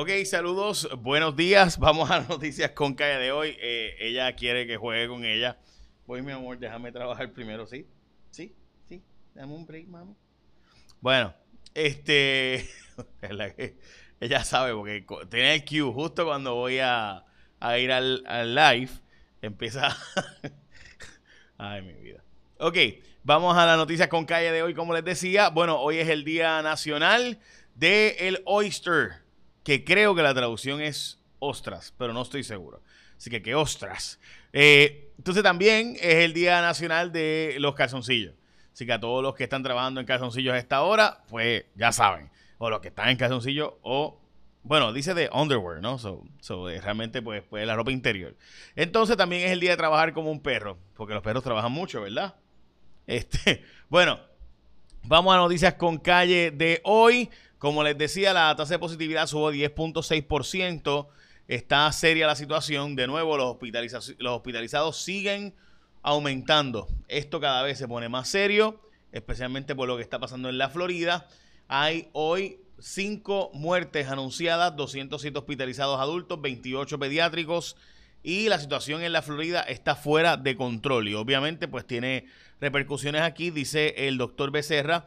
Ok, saludos, buenos días. Vamos a las noticias con calle de hoy. Eh, ella quiere que juegue con ella. Voy, mi amor, déjame trabajar primero, ¿sí? ¿Sí? ¿Sí? Dame un break, mami. Bueno, este... ella sabe, porque tiene el cue justo cuando voy a, ir al, al live. Empieza... Ay, mi vida. Ok, vamos a las noticias con calle de hoy, como les decía. Bueno, hoy es el Día Nacional del el Oyster, que creo que la traducción es ostras, pero no estoy seguro. Así que, ¿qué ostras? Eh, entonces también es el Día Nacional de los Calzoncillos. Así que a todos los que están trabajando en calzoncillos a esta hora, pues ya saben. O los que están en calzoncillos o bueno, dice de underwear, ¿no? So, so eh, realmente, pues, pues, la ropa interior. Entonces también es el día de trabajar como un perro, porque los perros trabajan mucho, ¿verdad? Este, bueno, vamos a noticias con calle de hoy. Como les decía, la tasa de positividad subió 10.6%. Está seria la situación. De nuevo, los, los hospitalizados siguen aumentando. Esto cada vez se pone más serio, especialmente por lo que está pasando en la Florida. Hay hoy cinco muertes anunciadas, 207 hospitalizados adultos, 28 pediátricos y la situación en la Florida está fuera de control y obviamente pues tiene repercusiones aquí, dice el doctor Becerra,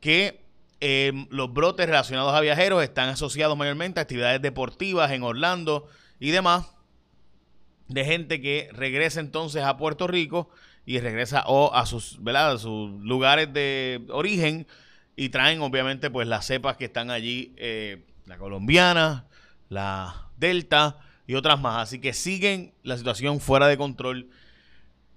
que em, los brotes relacionados a viajeros están asociados mayormente a actividades deportivas en Orlando y demás, de gente que regresa entonces a Puerto Rico y regresa o a sus, ¿verdad? a sus lugares de origen y traen obviamente pues las cepas que están allí, eh, la colombiana, la delta y otras más. Así que siguen la situación fuera de control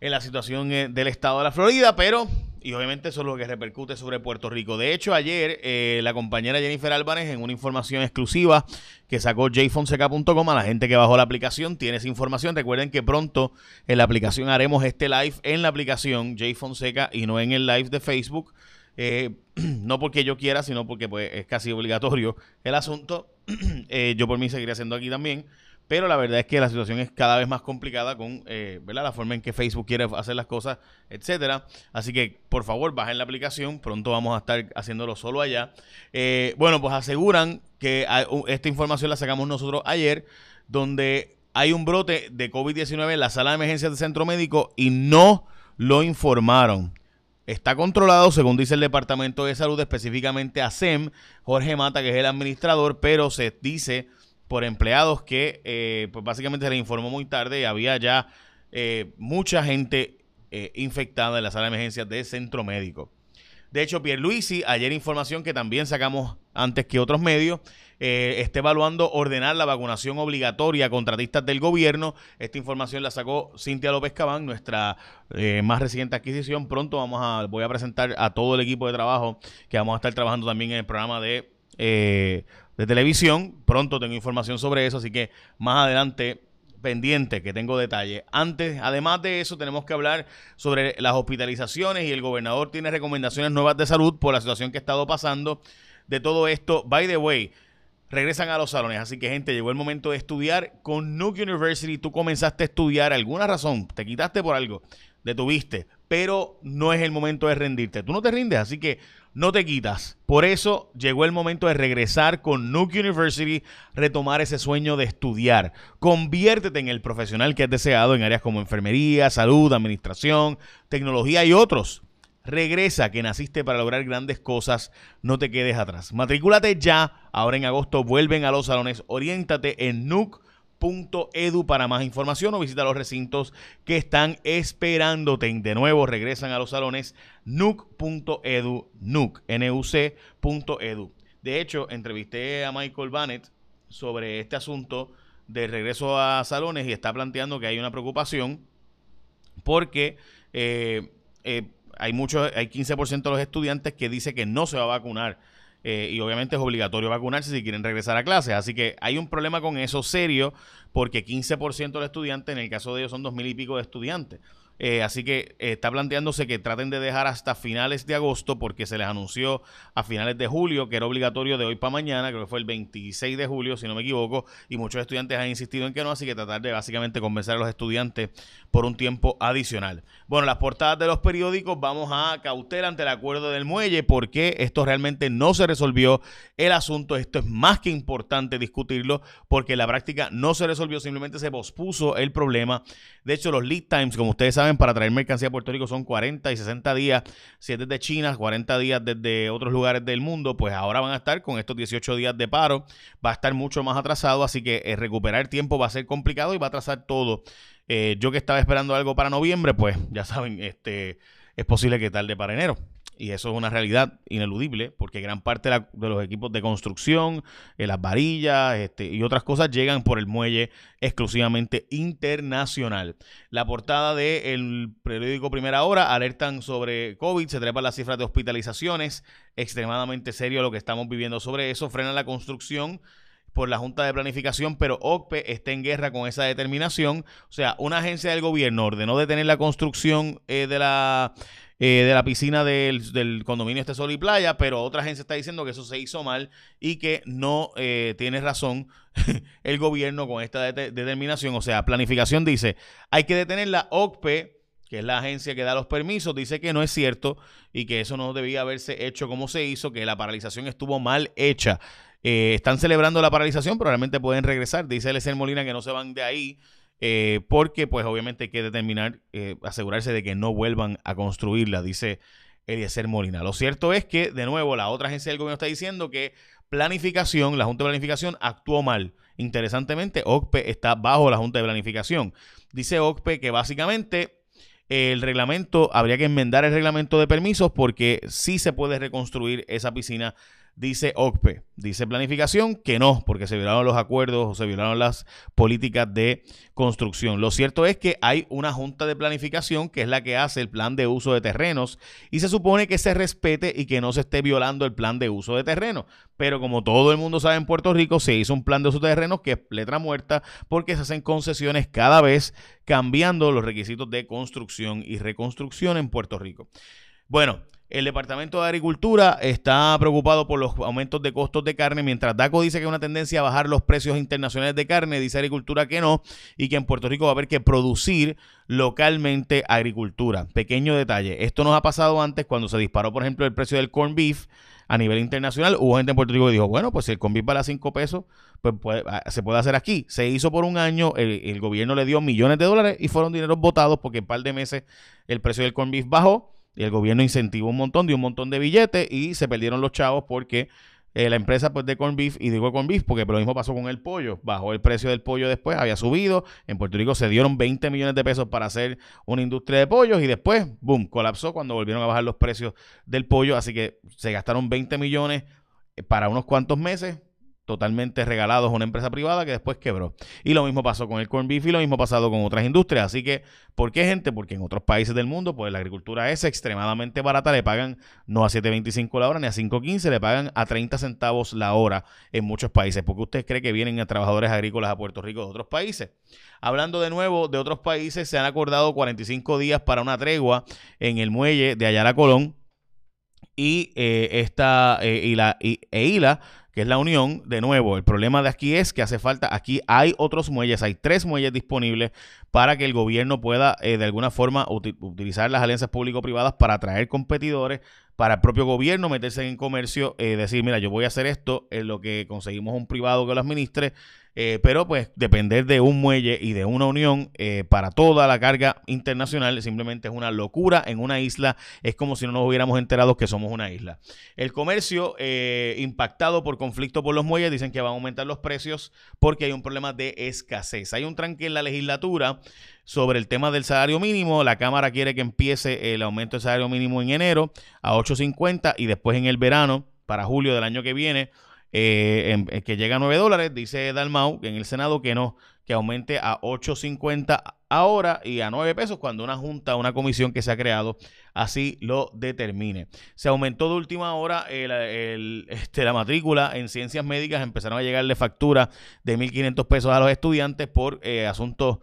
en la situación eh, del estado de la Florida, pero, y obviamente eso es lo que repercute sobre Puerto Rico. De hecho, ayer eh, la compañera Jennifer Álvarez, en una información exclusiva que sacó jfonseca.com, a la gente que bajó la aplicación, tiene esa información. Recuerden que pronto en la aplicación haremos este live en la aplicación jfonseca y no en el live de Facebook. Eh, no porque yo quiera, sino porque pues, es casi obligatorio el asunto. Eh, yo por mí seguiré haciendo aquí también. Pero la verdad es que la situación es cada vez más complicada con eh, la forma en que Facebook quiere hacer las cosas, etcétera. Así que por favor bajen la aplicación. Pronto vamos a estar haciéndolo solo allá. bueno, pues aseguran que esta información la sacamos nosotros ayer, donde hay un brote de COVID-19 en la sala de emergencias del centro médico y no lo informaron. Está controlado, según dice el Departamento de Salud, específicamente a SEM, Jorge Mata, que es el administrador, pero se dice por empleados que eh, pues básicamente se le informó muy tarde y había ya eh, mucha gente eh, infectada en la sala de emergencias de centro médico. De hecho, Pierluisi, ayer información que también sacamos antes que otros medios, eh, está evaluando ordenar la vacunación obligatoria a contratistas del gobierno. Esta información la sacó Cintia López Cabán, nuestra eh, más reciente adquisición. Pronto vamos a, voy a presentar a todo el equipo de trabajo que vamos a estar trabajando también en el programa de, eh, de televisión. Pronto tengo información sobre eso, así que más adelante pendiente que tengo detalle. Antes, además de eso, tenemos que hablar sobre las hospitalizaciones y el gobernador tiene recomendaciones nuevas de salud por la situación que ha estado pasando de todo esto. By the way, regresan a los salones. Así que, gente, llegó el momento de estudiar con Nuke University. Tú comenzaste a estudiar, alguna razón, te quitaste por algo, detuviste, pero no es el momento de rendirte. Tú no te rindes, así que no te quitas. Por eso llegó el momento de regresar con Nuke University, retomar ese sueño de estudiar. Conviértete en el profesional que has deseado en áreas como enfermería, salud, administración, tecnología y otros. Regresa, que naciste para lograr grandes cosas, no te quedes atrás. Matrículate ya, ahora en agosto vuelven a los salones, oriéntate en nuke.edu para más información o visita los recintos que están esperándote. De nuevo, regresan a los salones nuke.edu, nuke, N-U-C.edu. De hecho, entrevisté a Michael Bannett sobre este asunto de regreso a salones y está planteando que hay una preocupación porque eh, eh, hay muchos, hay 15% de los estudiantes que dice que no se va a vacunar. Eh, y obviamente es obligatorio vacunarse si quieren regresar a clases. Así que hay un problema con eso serio, porque 15% de los estudiantes, en el caso de ellos son dos mil y pico de estudiantes. Eh, así que eh, está planteándose que traten de dejar hasta finales de agosto porque se les anunció a finales de julio que era obligatorio de hoy para mañana, creo que fue el 26 de julio, si no me equivoco, y muchos estudiantes han insistido en que no, así que tratar de básicamente convencer a los estudiantes por un tiempo adicional. Bueno, las portadas de los periódicos vamos a cautela ante el acuerdo del muelle porque esto realmente no se resolvió el asunto, esto es más que importante discutirlo porque la práctica no se resolvió, simplemente se pospuso el problema. De hecho, los lead times, como ustedes saben, para traer mercancía a Puerto Rico son 40 y 60 días. Si es desde China, 40 días desde otros lugares del mundo, pues ahora van a estar con estos 18 días de paro. Va a estar mucho más atrasado, así que eh, recuperar tiempo va a ser complicado y va a atrasar todo. Eh, yo que estaba esperando algo para noviembre, pues ya saben, este es posible que tarde para enero y eso es una realidad ineludible, porque gran parte de, los equipos de construcción, eh, las varillas este, y otras cosas llegan por el muelle exclusivamente internacional. La portada del periódico Primera Hora alertan sobre COVID, se trepan las cifras de hospitalizaciones, extremadamente serio lo que estamos viviendo sobre eso, frena la construcción por la Junta de Planificación, pero OCPE está en guerra con esa determinación. O sea, una agencia del gobierno ordenó detener la construcción eh, de la eh, de la piscina del, condominio este Sol y Playa, pero otra agencia está diciendo que eso se hizo mal y que no eh, tiene razón el gobierno con esta determinación. O sea, planificación dice, hay que detener la OCPE, que es la agencia que da los permisos, dice que no es cierto y que eso no debía haberse hecho como se hizo, que la paralización estuvo mal hecha. Eh, están celebrando la paralización, pero realmente pueden regresar. Dice el Molina que no se van de ahí eh, porque pues obviamente hay que determinar, eh, asegurarse de que no vuelvan a construirla, dice Eliezer Molina. Lo cierto es que, de nuevo, la otra agencia del gobierno está diciendo que planificación, la Junta de Planificación actuó mal. Interesantemente, OCPE está bajo la Junta de Planificación. Dice OCPE que básicamente el reglamento, habría que enmendar el reglamento de permisos porque sí se puede reconstruir esa piscina dice OCPE, dice planificación que no, porque se violaron los acuerdos o se violaron las políticas de construcción. Lo cierto es que hay una junta de planificación que es la que hace el plan de uso de terrenos y se supone que se respete y que no se esté violando el plan de uso de terrenos. Pero como todo el mundo sabe en Puerto Rico, se hizo un plan de uso de terrenos que es letra muerta porque se hacen concesiones cada vez cambiando los requisitos de construcción y reconstrucción en Puerto Rico. Bueno, el Departamento de Agricultura está preocupado por los aumentos de costos de carne, mientras DACO dice que hay una tendencia a bajar los precios internacionales de carne, dice Agricultura que no, y que en Puerto Rico va a haber que producir localmente agricultura. Pequeño detalle, esto nos ha pasado antes cuando se disparó, por ejemplo, el precio del corn beef a nivel internacional. Hubo gente en Puerto Rico que dijo, bueno, pues si el corn beef vale a 5 pesos, pues ah, se puede hacer aquí. Se hizo por un año, el, el gobierno le dio millones de dólares y fueron dineros votados porque en un par de meses el precio del corn beef bajó y el gobierno incentivó un montón, dio un montón de billetes y se perdieron los chavos porque eh, la empresa pues, de corn beef, y digo corn beef porque lo mismo pasó con el pollo, bajó el precio del pollo después, había subido, en Puerto Rico se dieron 20 millones de pesos para hacer una industria de pollos y después, boom, colapsó cuando volvieron a bajar los precios del pollo, así que se gastaron 20 millones eh, para unos cuantos meses, totalmente regalados a una empresa privada que después quebró. Y lo mismo pasó con el corn beef y lo mismo pasado con otras industrias. Así que, ¿por qué gente? Porque en otros países del mundo, pues la agricultura es extremadamente barata, le pagan no a 7.25 la hora ni a 5.15, le pagan a 30 centavos la hora en muchos países. porque usted cree que vienen a trabajadores agrícolas a Puerto Rico de otros países? Hablando de nuevo de otros países, se han acordado 45 días para una tregua en el muelle de Ayala Colón y eh, esta eh, y la y, e que es la unión, de nuevo, el problema de aquí es que hace falta, aquí hay otros muelles, hay tres muelles disponibles para que el gobierno pueda eh, de alguna forma utilizar las alianzas público-privadas para atraer competidores, para el propio gobierno meterse en comercio, eh, decir, mira, yo voy a hacer esto, en lo que conseguimos un privado que lo administre, eh, pero pues depender de un muelle y de una unión eh, para toda la carga internacional simplemente es una locura en una isla. Es como si no nos hubiéramos enterado que somos una isla. El comercio eh, impactado por conflicto por los muelles dicen que van a aumentar los precios porque hay un problema de escasez. Hay un tranque en la legislatura sobre el tema del salario mínimo. La Cámara quiere que empiece el aumento del salario mínimo en enero a 8.50 y después en el verano para julio del año que viene eh, eh, que llega a 9 dólares, dice Dalmau en el Senado que no, que aumente a 8.50 ahora y a 9 pesos cuando una junta, una comisión que se ha creado así lo determine. Se aumentó de última hora el, este, la matrícula en ciencias médicas, empezaron a llegarle factura de 1.500 pesos a los estudiantes por eh, asuntos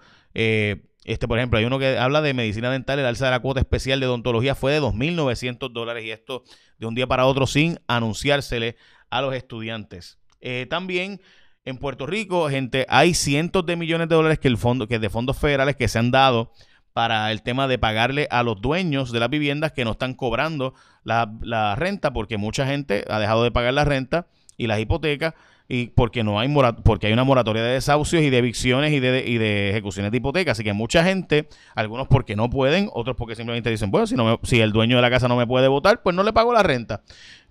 Este, por ejemplo, hay uno que habla de medicina dental, el alza de la cuota especial de odontología fue de 2.900 dólares y esto de un día para otro sin anunciársele a los estudiantes. Eh, también en Puerto Rico, gente, hay cientos de millones de dólares que el fondo, que de fondos federales que se han dado para el tema de pagarle a los dueños de las viviendas que no están cobrando la, la renta porque mucha gente ha dejado de pagar la renta y las hipotecas y porque no hay porque hay una moratoria de desahucios y de evicciones y de, y de ejecuciones de hipoteca. Así que mucha gente, algunos porque no pueden, otros porque simplemente dicen, bueno, si, no si el dueño de la casa no me puede votar, pues no le pago la renta.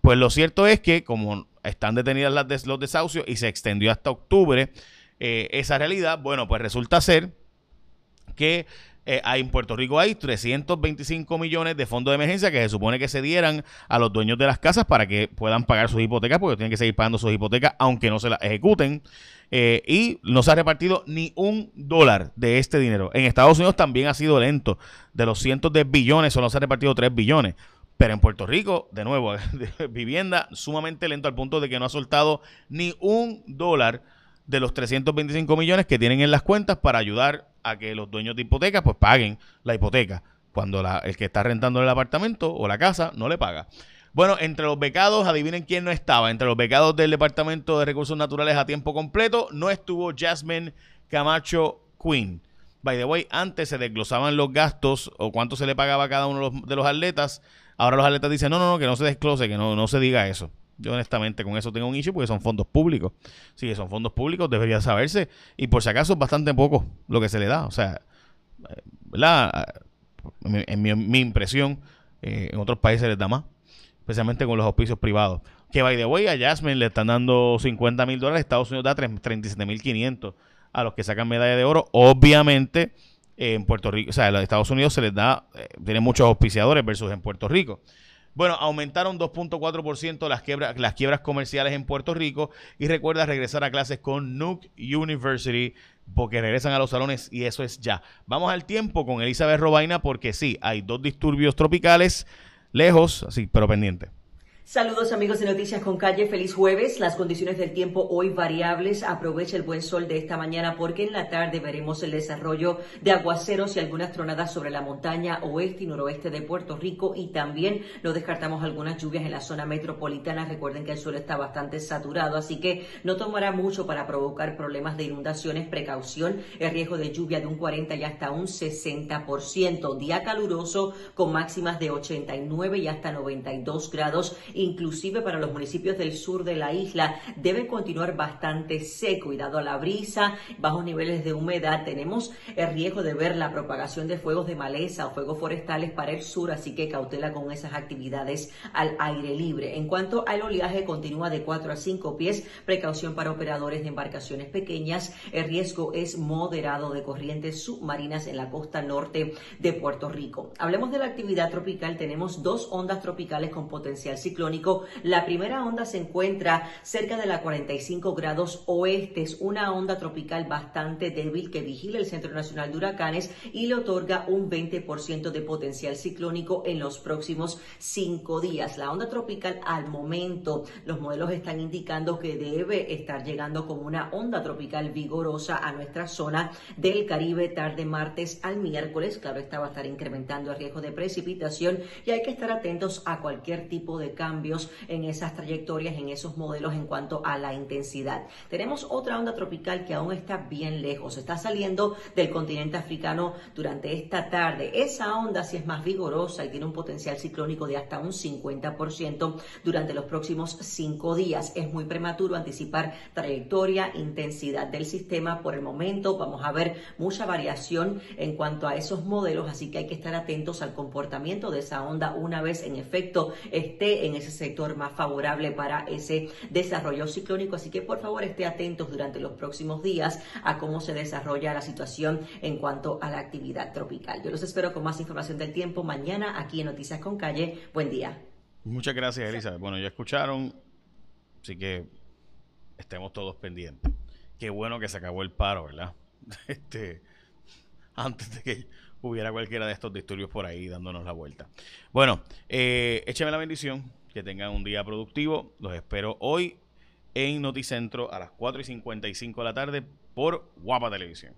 Pues lo cierto es que como están detenidas las los desahucios y se extendió hasta octubre eh, esa realidad, bueno, pues resulta ser que eh, en Puerto Rico hay 325 millones de fondos de emergencia que se supone que se dieran a los dueños de las casas para que puedan pagar sus hipotecas, porque tienen que seguir pagando sus hipotecas aunque no se las ejecuten. Eh, y no se ha repartido ni un dólar de este dinero. En Estados Unidos también ha sido lento. De los cientos de billones, solo se ha repartido 3 billones. Pero en Puerto Rico, de nuevo, vivienda sumamente lento al punto de que no ha soltado ni un dólar de los 325 millones que tienen en las cuentas para ayudar a que los dueños de hipotecas pues paguen la hipoteca cuando el que está rentando el apartamento o la casa no le paga. Bueno, entre los becados, adivinen quién no estaba. Entre los becados del Departamento de Recursos Naturales a tiempo completo, no estuvo Jasmine Camacho Quinn. By the way, antes se desglosaban los gastos o cuánto se le pagaba a cada uno de los, atletas. Ahora los atletas dicen, no, no, no, que no se desglose, que no, no se diga eso. Yo honestamente con eso tengo un issue porque son fondos públicos. Sí, son fondos públicos, debería saberse. Y por si acaso es bastante poco lo que se le da. O sea, ¿verdad? En mi, impresión, eh, en otros países les da más. Especialmente con los auspicios privados. Que by the way, a Jasmine le están dando 50 mil dólares, Estados Unidos da 37 mil 500 a los que sacan medalla de oro. Obviamente, en Puerto Rico, o sea, en Estados Unidos se les da, eh, tiene muchos auspiciadores versus en Puerto Rico. Bueno, aumentaron 2.4% las, quiebras, las quiebras comerciales en Puerto Rico y recuerda regresar a clases con Nuke University porque regresan a los salones y eso es ya. Vamos al tiempo con Elizabeth Robaina porque sí, hay dos disturbios tropicales lejos, así, pero pendiente. Saludos amigos de Noticias con Calle, feliz jueves. Las condiciones del tiempo hoy variables. Aprovecha el buen sol de esta mañana porque en la tarde veremos el desarrollo de aguaceros y algunas tronadas sobre la montaña oeste y noroeste de Puerto Rico y también no descartamos algunas lluvias en la zona metropolitana. Recuerden que el suelo está bastante saturado, así que no tomará mucho para provocar problemas de inundaciones. Precaución, el riesgo de lluvia de un 40 y hasta un 60%. Día caluroso con máximas de 89 y hasta 92 grados inclusive para los municipios del sur de la isla, debe continuar bastante seco y dado a la brisa, bajos niveles de humedad, tenemos el riesgo de ver la propagación de fuegos de maleza o fuegos forestales para el sur, así que cautela con esas actividades al aire libre. En cuanto al oleaje, continúa de 4 a 5 pies, precaución para operadores de embarcaciones pequeñas, el riesgo es moderado de corrientes submarinas en la costa norte de Puerto Rico. Hablemos de la actividad tropical, tenemos dos ondas tropicales con potencial ciclónico la primera onda se encuentra cerca de la 45 grados oeste. Es una onda tropical bastante débil que vigila el Centro Nacional de Huracanes y le otorga un 20% de potencial ciclónico en los próximos cinco días. La onda tropical al momento, los modelos están indicando que debe estar llegando como una onda tropical vigorosa a nuestra zona del Caribe tarde martes al miércoles. Claro, esta va a estar incrementando el riesgo de precipitación y hay que estar atentos a cualquier tipo de cambio cambios en esas trayectorias, en esos modelos en cuanto a la intensidad. Tenemos otra onda tropical que aún está bien lejos, está saliendo del continente africano durante esta tarde. Esa onda sí es más vigorosa y tiene un potencial ciclónico de hasta un 50% durante los próximos cinco días. Es muy prematuro anticipar trayectoria, intensidad del sistema. Por el momento vamos a ver mucha variación en cuanto a esos modelos, así que hay que estar atentos al comportamiento de esa onda una vez en efecto esté en ese sector más favorable para ese desarrollo ciclónico. Así que por favor esté atentos durante los próximos días a cómo se desarrolla la situación en cuanto a la actividad tropical. Yo los espero con más información del tiempo mañana aquí en Noticias con Calle. Buen día. Muchas gracias, Elizabeth. Bueno, ya escucharon, así que estemos todos pendientes. Qué bueno que se acabó el paro, ¿verdad? Este, antes de que hubiera cualquiera de estos disturbios por ahí dándonos la vuelta. Bueno, eh, écheme la bendición. Que tengan un día productivo. Los espero hoy en Noticentro a las 4 y 55 de la tarde por Guapa Televisión.